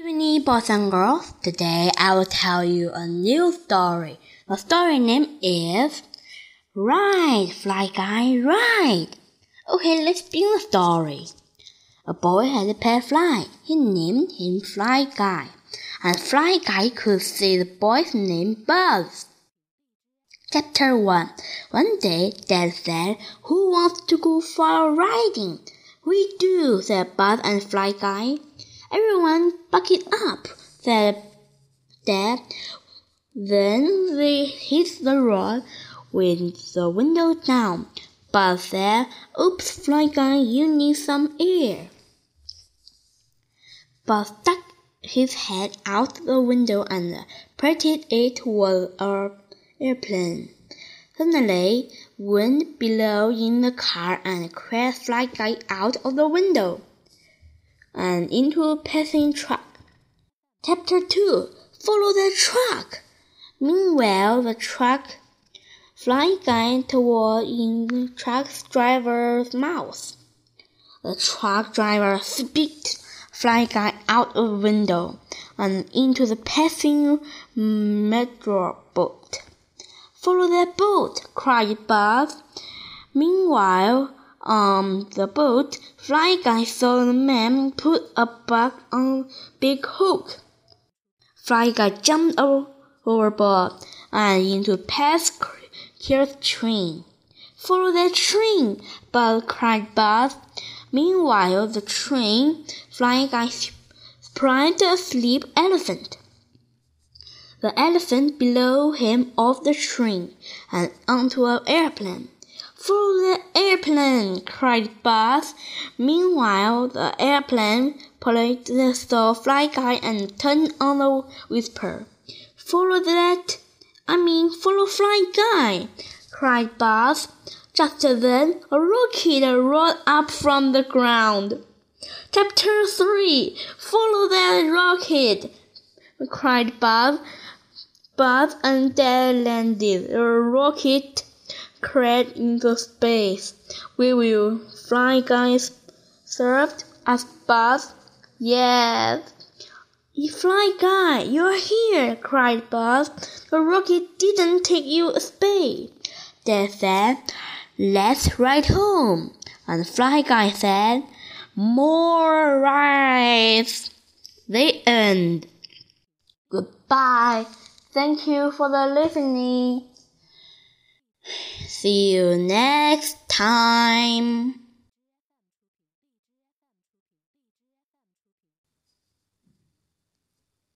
Hey, boys and girls, today I will tell you a new story. The story name is Ride, Fly Guy, Ride. Okay, let's begin the story. A boy had a pet fly. He named him Fly Guy, and Fly Guy could see the boy's name Buzz. Chapter 1 One day, Dad said, Who wants to go for a riding? We do, said Buzz and Fly Guy. Everyone buck it up, said Dad. Then they hit the road with the window down. But said, Oops, Fly Guy, you need some air. But stuck his head out the window and pretended it was an airplane. Suddenly, wind blew in the car and crashed Fly Guy out of the window and into a passing truck. Chapter 2 Follow the truck. Meanwhile, the truck Fly Guy toward in the truck driver's mouth. The truck driver spit Fly Guy out of window and into the passing metro boat. Follow that boat, cried Buzz. Meanwhile, on the boat, Fly Guy saw the man put a bug on big hook. Fly Guy jumped overboard and into past Kill's train. Follow that train, Buzz cried Buzz. Meanwhile, the train, Fly Guy sprang a sleep elephant. The elephant blew him off the train and onto an airplane. Follow the airplane! cried Buzz. Meanwhile, the airplane pulled the saw Fly Guy and turned on the whisper. Follow that! I mean, follow Fly Guy! cried Buzz. Just then, a rocket rolled up from the ground. Chapter 3 Follow that rocket! cried Buzz. Buzz and Dad landed. The rocket crashed into space. We will fly guys served as Buzz. Yes. Fly guy, you're here, cried Buzz. The rocket didn't take you a space. Dad said, Let's ride home. And Fly Guy said, More rides. The end. Goodbye. Thank you for the listening. See you next time.